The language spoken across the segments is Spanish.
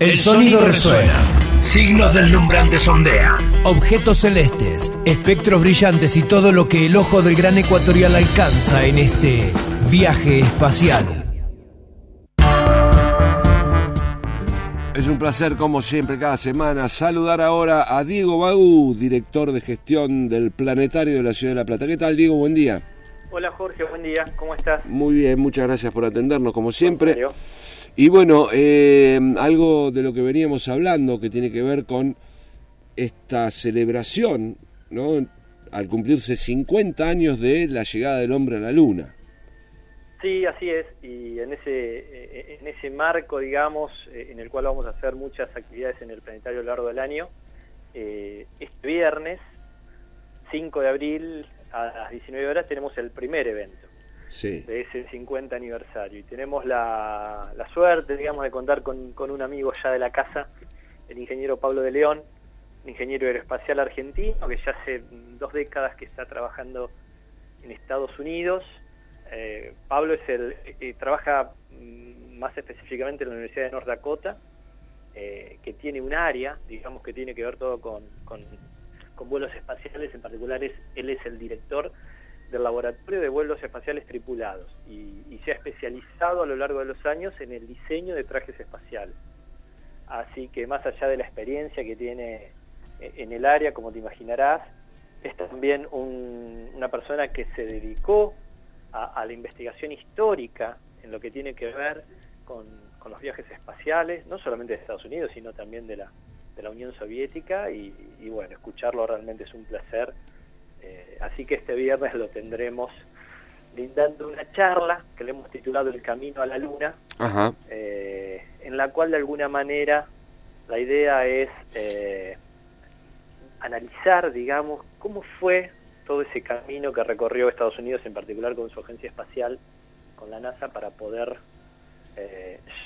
El sonido resuena. Signos deslumbrantes ondean. Objetos celestes, espectros brillantes y todo lo que el ojo del gran ecuatorial alcanza en este viaje espacial. Es un placer, como siempre, cada semana, saludar ahora a Diego Bagú, director de gestión del Planetario de la Ciudad de La Plata. ¿Qué tal, Diego? Buen día. Hola, Jorge, buen día. ¿Cómo estás? Muy bien, muchas gracias por atendernos, como siempre. Y bueno, eh, algo de lo que veníamos hablando que tiene que ver con esta celebración, ¿no? Al cumplirse 50 años de la llegada del hombre a la Luna. Sí, así es, y en ese, eh, en ese marco, digamos, eh, en el cual vamos a hacer muchas actividades en el planetario a lo largo del año, este viernes, 5 de abril, a las 19 horas, tenemos el primer evento de ese 50 aniversario. Y tenemos la, suerte, digamos, de contar con, un amigo ya de la casa, el ingeniero Pablo de León, un ingeniero aeroespacial argentino que ya hace dos décadas que está trabajando en Estados Unidos. Eh, Pablo es el eh, trabaja mm, más específicamente en la Universidad de North Dakota, eh, que tiene un área, digamos que tiene que ver todo con, con, con vuelos espaciales, en particular es, él es el director del Laboratorio de Vuelos Espaciales Tripulados y, se ha especializado a lo largo de los años en el diseño de trajes espaciales. Así que más allá de la experiencia que tiene eh, en el área, como te imaginarás, es también una persona que se dedicó a, la investigación histórica en lo que tiene que ver con, los viajes espaciales, no solamente de Estados Unidos, sino también de la, Unión Soviética, y bueno, escucharlo realmente es un placer. Eh, así que este viernes lo tendremos brindando una charla que le hemos titulado El Camino a la Luna, eh, en la cual de alguna manera la idea es eh, analizar, digamos, cómo fue todo ese camino que recorrió Estados Unidos, en particular con su agencia espacial, con la NASA, para poder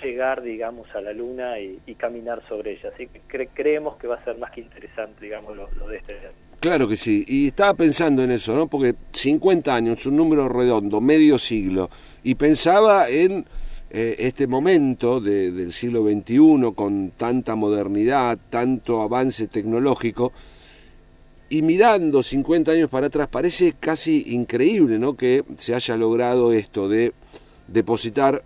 llegar, digamos, a la Luna y, caminar sobre ella. Así que creemos que va a ser más que interesante, digamos, lo, de este Claro que sí, y estaba pensando en eso, ¿no? Porque 50 años, un número redondo, medio siglo, y pensaba en eh, este momento del siglo XXI con tanta modernidad, tanto avance tecnológico, y mirando 50 años para atrás, parece casi increíble, ¿no? Que se haya logrado esto de depositar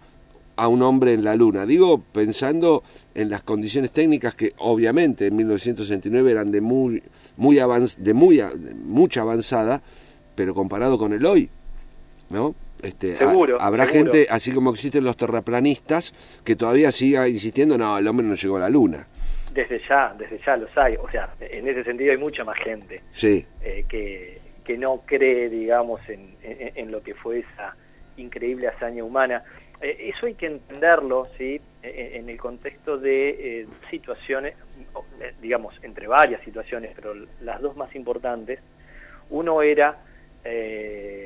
a un hombre en la Luna. Digo, pensando en las condiciones técnicas que obviamente en 1969 eran de muy, muy de muy mucha avanzada, pero comparado con el hoy, ¿no? Este, seguro, habrá gente, así como existen los terraplanistas, que todavía siga insistiendo, no, el hombre no llegó a la Luna. Desde ya, desde ya los hay. O sea, en ese sentido hay mucha más gente sí. Eh, que, que no cree, digamos, en, en lo que fue esa increíble hazaña humana. Eh, eso hay que entenderlo ¿sí? E, e, en el contexto de eh, situaciones, eh, digamos, entre varias situaciones, pero las dos más importantes. Uno era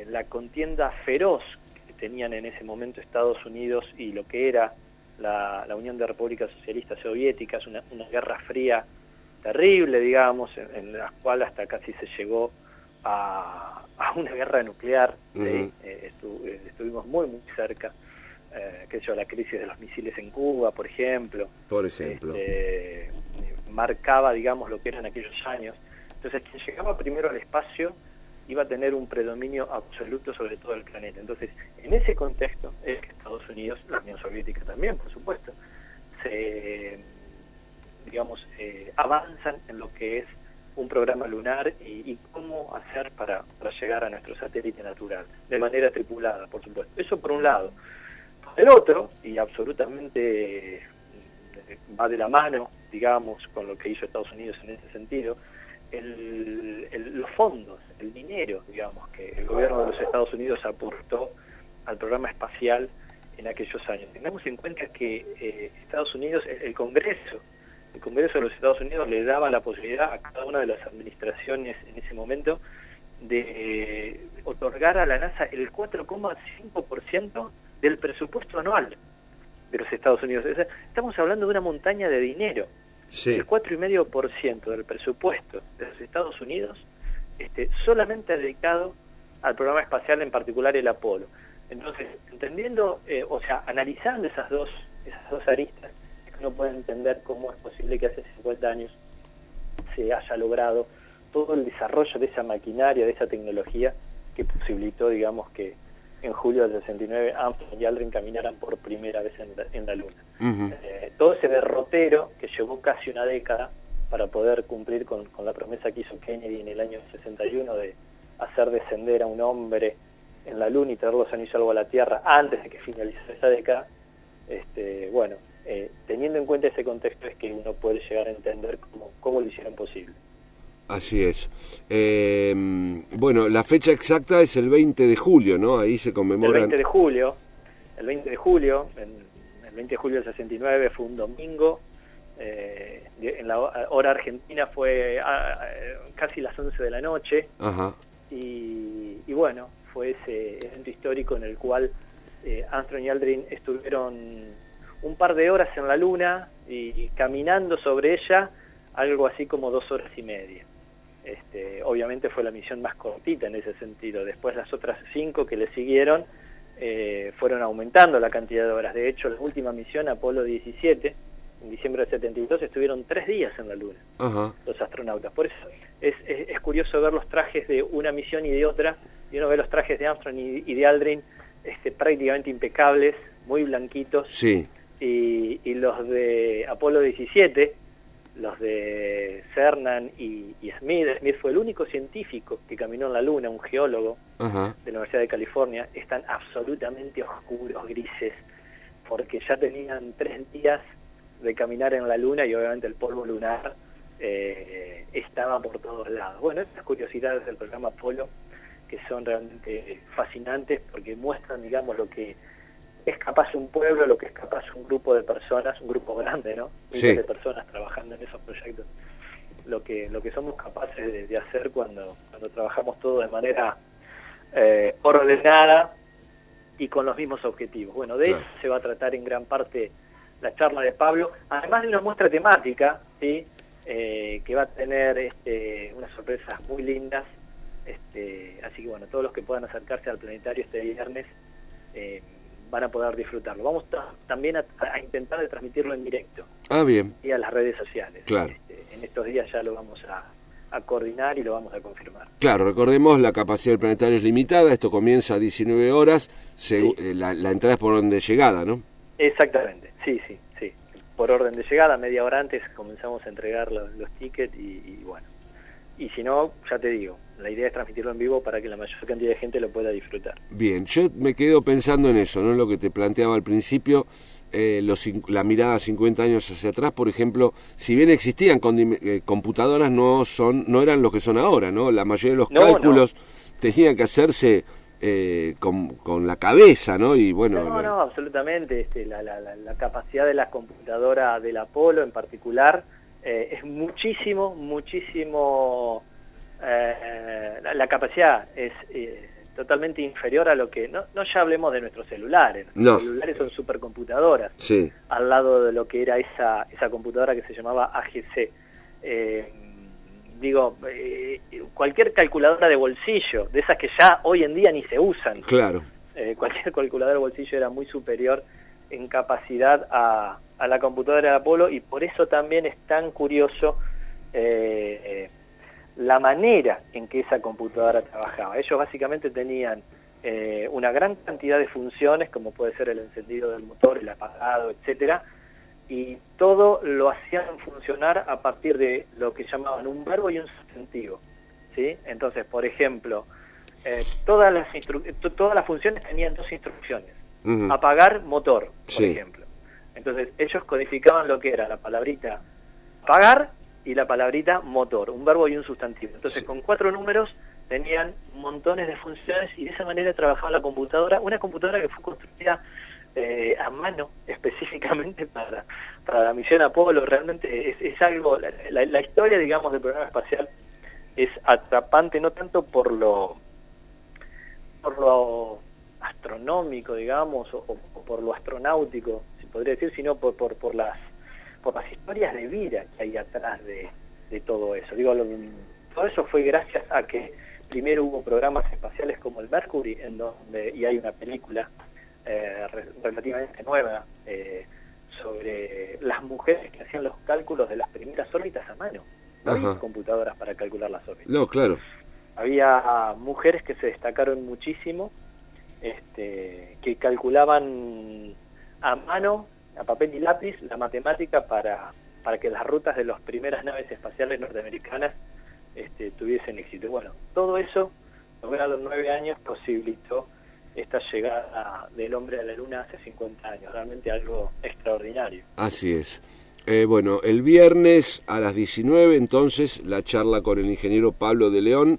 la contienda feroz que tenían en ese momento Estados Unidos y lo que era la, Unión de Repúblicas Socialistas Soviéticas, una, guerra fría terrible, digamos, en, la cual hasta casi se llegó a, una guerra nuclear. estuvimos muy, muy cerca eh, qué yo, la crisis de los misiles en Cuba, por ejemplo. Por ejemplo. Este, marcaba, digamos, lo que eran aquellos años. Entonces, quien llegaba primero al espacio iba a tener un predominio absoluto sobre todo el planeta. Entonces, en ese contexto es que Estados Unidos, la Unión Soviética también, por supuesto, se, digamos, eh, avanzan en lo que es un programa lunar y, cómo hacer para, para llegar a nuestro satélite natural, de manera tripulada, por supuesto. Eso por un lado. El otro, y absolutamente eh, va de la mano, digamos, con lo que hizo Estados Unidos en ese sentido, los fondos, el dinero, digamos, que el gobierno de los Estados Unidos aportó al programa espacial en aquellos años. Tengamos en cuenta que eh, Estados Unidos, el Congreso, el Congreso de los Estados Unidos le daba la posibilidad a cada una de las administraciones en ese momento de otorgar a la NASA el 4,5% del presupuesto anual de los Estados Unidos. estamos hablando de una montaña de dinero. Sí. El 4,5% del presupuesto de los Estados Unidos este, solamente dedicado al programa espacial, en particular el Apolo. Entonces, entendiendo, eh, o sea, analizando esas dos, esas dos aristas, uno puede entender cómo es posible que hace 50 años se haya logrado todo el desarrollo de esa maquinaria, de esa tecnología que posibilitó, digamos, que en julio del 69 Armstrong y Aldrin caminaran por primera vez en la, Luna. Eh, todo ese derrotero que llevó casi una década para poder cumplir con, la promesa que hizo Kennedy en el año 61 de hacer descender a un hombre en la Luna y traerlo los anillos algo a la Tierra antes de que finalizara esa década, este, bueno, eh, teniendo en cuenta ese contexto es que uno puede llegar a entender cómo, cómo lo hicieron posible. Así es. Eh, bueno, la fecha exacta es el 20 de julio, ¿no? Ahí se conmemora. El 20 de julio, el 20 de julio, el 20 de julio del 69 fue un domingo. Eh, en la hora argentina fue casi las 11 de la noche. Ajá. Y, bueno, fue ese evento histórico en el cual eh, Armstrong y Aldrin estuvieron un par de horas en la luna y caminando sobre ella algo así como dos horas y media. Este, obviamente fue la misión más cortita en ese sentido. Después las otras cinco que le siguieron eh, fueron aumentando la cantidad de horas. De hecho, la última misión, Apolo 17, en diciembre del 72, estuvieron tres días en la Luna, los astronautas. Por eso es, curioso ver los trajes de una misión y de otra, y uno ve los trajes de Armstrong y, de Aldrin este, prácticamente impecables, muy blanquitos, sí. y, y los de Apolo 17, los de Cernan y, Smith. Smith fue el único científico que caminó en la Luna, un geólogo de la Universidad de California. Están absolutamente oscuros, grises, porque ya tenían tres días de caminar en la Luna y obviamente el polvo lunar eh, estaba por todos lados. Bueno, estas curiosidades del programa Apolo que son realmente fascinantes porque muestran, digamos, lo que es capaz un pueblo, lo que es capaz un grupo de personas, un grupo grande, ¿no? Sí. de personas trabajando en esos proyectos. Lo que, lo que somos capaces de, hacer cuando, cuando trabajamos todo de manera eh, ordenada y con los mismos objetivos. Bueno, de eso se va a tratar en gran parte la charla de Pablo, además de una muestra temática, ¿sí? Eh, que va a tener este, unas sorpresas muy lindas. Este, así que bueno, todos los que puedan acercarse al planetario este viernes, eh, van a poder disfrutarlo. Vamos también a, intentar de transmitirlo en directo. Ah, bien. Y a las redes sociales. Claro. Este, en estos días ya lo vamos a, coordinar y lo vamos a confirmar. Claro, recordemos, la capacidad del planetario es limitada, esto comienza a 19 horas, eh, la, entrada es por orden de llegada, ¿no? Exactamente, sí, sí, sí. Por orden de llegada, media hora antes comenzamos a entregar los, tickets y bueno. Y si no, ya te digo, la idea es transmitirlo en vivo para que la mayor cantidad de gente lo pueda disfrutar. Bien, yo me quedo pensando en eso, ¿no? Lo que te planteaba al principio, eh, los, la mirada 50 años hacia atrás, por ejemplo, si bien existían con, eh, computadoras, no son no eran los que son ahora, ¿no? La mayoría de los cálculos tenían que hacerse eh, con, con, la cabeza, ¿no? Y bueno, no, no, absolutamente. Este, la, la, la, capacidad de la computadora del Apolo en particular es muchísimo, muchísimo eh, la, capacidad es eh, totalmente inferior a lo que, no, no ya hablemos de nuestros celulares, los celulares son supercomputadoras, sí. al lado de lo que era esa, esa computadora que se llamaba AGC. Eh, digo, cualquier calculadora de bolsillo, de esas que ya hoy en día ni se usan, claro. cualquier calculadora de bolsillo era muy superior en capacidad a, a la computadora de Apolo y por eso también es tan curioso eh, la manera en que esa computadora trabajaba. Ellos básicamente tenían eh, una gran cantidad de funciones, como puede ser el encendido del motor, el apagado, etcétera, y todo lo hacían funcionar a partir de lo que llamaban un verbo y un sustantivo. ¿sí? Entonces, por ejemplo, eh, todas, las todas las funciones tenían dos instrucciones. Apagar motor, por ejemplo. Entonces, ellos codificaban lo que era la palabrita apagar y la palabrita motor, un verbo y un sustantivo. Entonces, con cuatro números tenían montones de funciones y de esa manera trabajaba la computadora, una computadora que fue construida eh, a mano específicamente para, para la misión Apolo, realmente es, algo, la, historia, digamos, del programa espacial es atrapante no tanto por lo por lo astronómico, digamos, o, por lo astronáutico, podría decir, sino por, por, por las por las historias de vida que hay atrás de, todo eso. Digo, todo eso fue gracias a que primero hubo programas espaciales como el Mercury, en donde, y hay una película eh, relativamente nueva eh, sobre las mujeres que hacían los cálculos de las primeras órbitas a mano. No había computadoras para calcular las órbitas. No, claro. Había mujeres que se destacaron muchísimo, este, que calculaban a mano, a papel y lápiz, la matemática para, para que las rutas de las primeras naves espaciales norteamericanas este, tuviesen éxito. Bueno, todo eso, logrado en nueve años, posibilitó esta llegada del hombre a la Luna hace 50 años. Realmente algo extraordinario. Así es. Eh, bueno, el viernes a las 19 entonces la charla con el ingeniero Pablo de León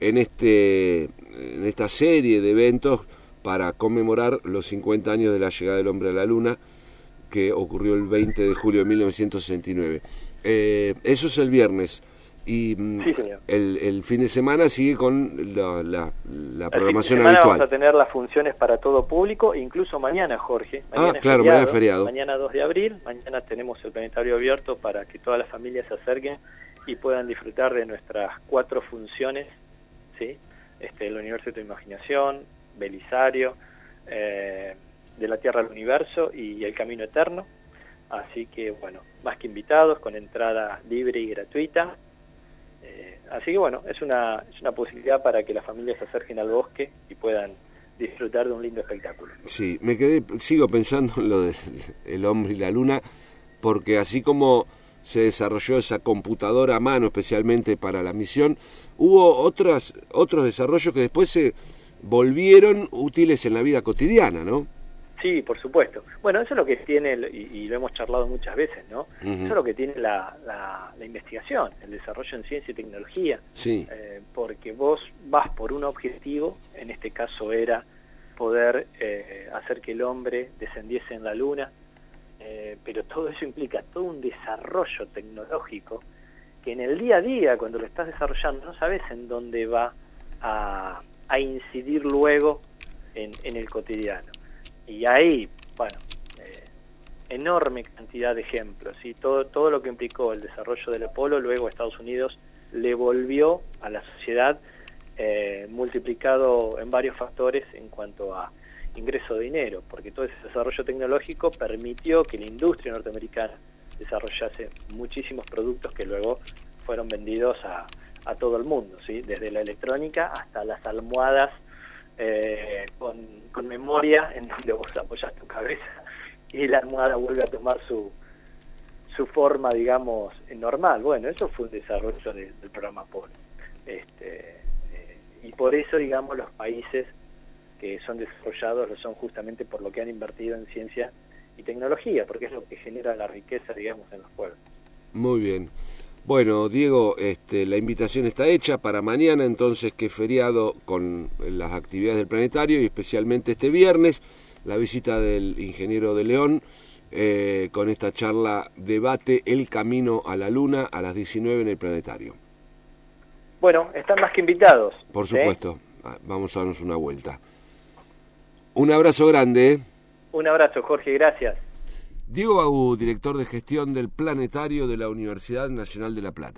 en, este, en esta serie de eventos para conmemorar los 50 años de la llegada del hombre a la Luna que ocurrió el 20 de julio de 1969. Eh, eso es el viernes. Y mm, Sí, señor. el, el fin de semana sigue con la, la- la El programación fin de semana habitual. vamos a tener las funciones para todo público, incluso mañana, Jorge. Ah, es claro, mañana es feriado. Mañana 2 de abril, mañana tenemos el planetario abierto para que todas las familias se acerquen y puedan disfrutar de nuestras cuatro funciones, ¿sí? Este, el Universo de tu Imaginación, Belisario, eh, de la Tierra al Universo y el Camino Eterno. Así que, bueno, más que invitados, con entrada libre y gratuita. Eh, así que bueno, es una, es una posibilidad para que las familias se acerquen al bosque y puedan disfrutar de un lindo espectáculo. Sí, me quedé, sigo pensando en lo del el hombre y la luna, porque así como se desarrolló esa computadora a mano especialmente para la misión, hubo otras, otros desarrollos que después se volvieron útiles en la vida cotidiana, ¿no? Sí, por supuesto. Bueno, eso es lo que tiene, y, y lo hemos charlado muchas veces, ¿no? Eso es lo que tiene la, la- la investigación, el desarrollo en ciencia y tecnología. Sí, Eh, porque vos vas por un objetivo, en este caso era poder eh, hacer que el hombre descendiese en la luna, eh, pero todo eso implica todo un desarrollo tecnológico que en el día a día, cuando lo estás desarrollando, no sabes en dónde va a, a incidir luego en, en el cotidiano. Y ahí, bueno, eh, enorme cantidad de ejemplos, y todo, todo lo que implicó el desarrollo del Apolo, luego Estados Unidos le volvió a la sociedad eh, multiplicado en varios factores en cuanto a ingreso de dinero, porque todo ese desarrollo tecnológico permitió que la industria norteamericana desarrollase muchísimos productos que luego fueron vendidos a, a todo el mundo, ¿sí? desde la electrónica hasta las almohadas eh, con, con memoria en donde vos apoyas tu cabeza y la almohada vuelve a tomar su, su forma, digamos, normal. Bueno, eso fue un desarrollo de- del programa Apolo. Este, eh, y por eso, digamos, los países que son desarrollados lo son justamente por lo que han invertido en ciencia y tecnología, porque es lo que genera la riqueza, digamos, en los pueblos. muy bien. Bueno, Diego, este, la invitación está hecha para mañana, entonces que es feriado con las actividades del planetario y especialmente este viernes, la visita del ingeniero de León eh, con esta charla Debate el camino a la luna a las 19 en el planetario. Bueno, están más que invitados. Por ¿sí? supuesto, Ah, vamos a darnos una vuelta. Un abrazo grande. ¿eh? Un abrazo, Jorge, gracias. Diego Bagú, director de gestión del planetario de la Universidad Nacional de La Plata.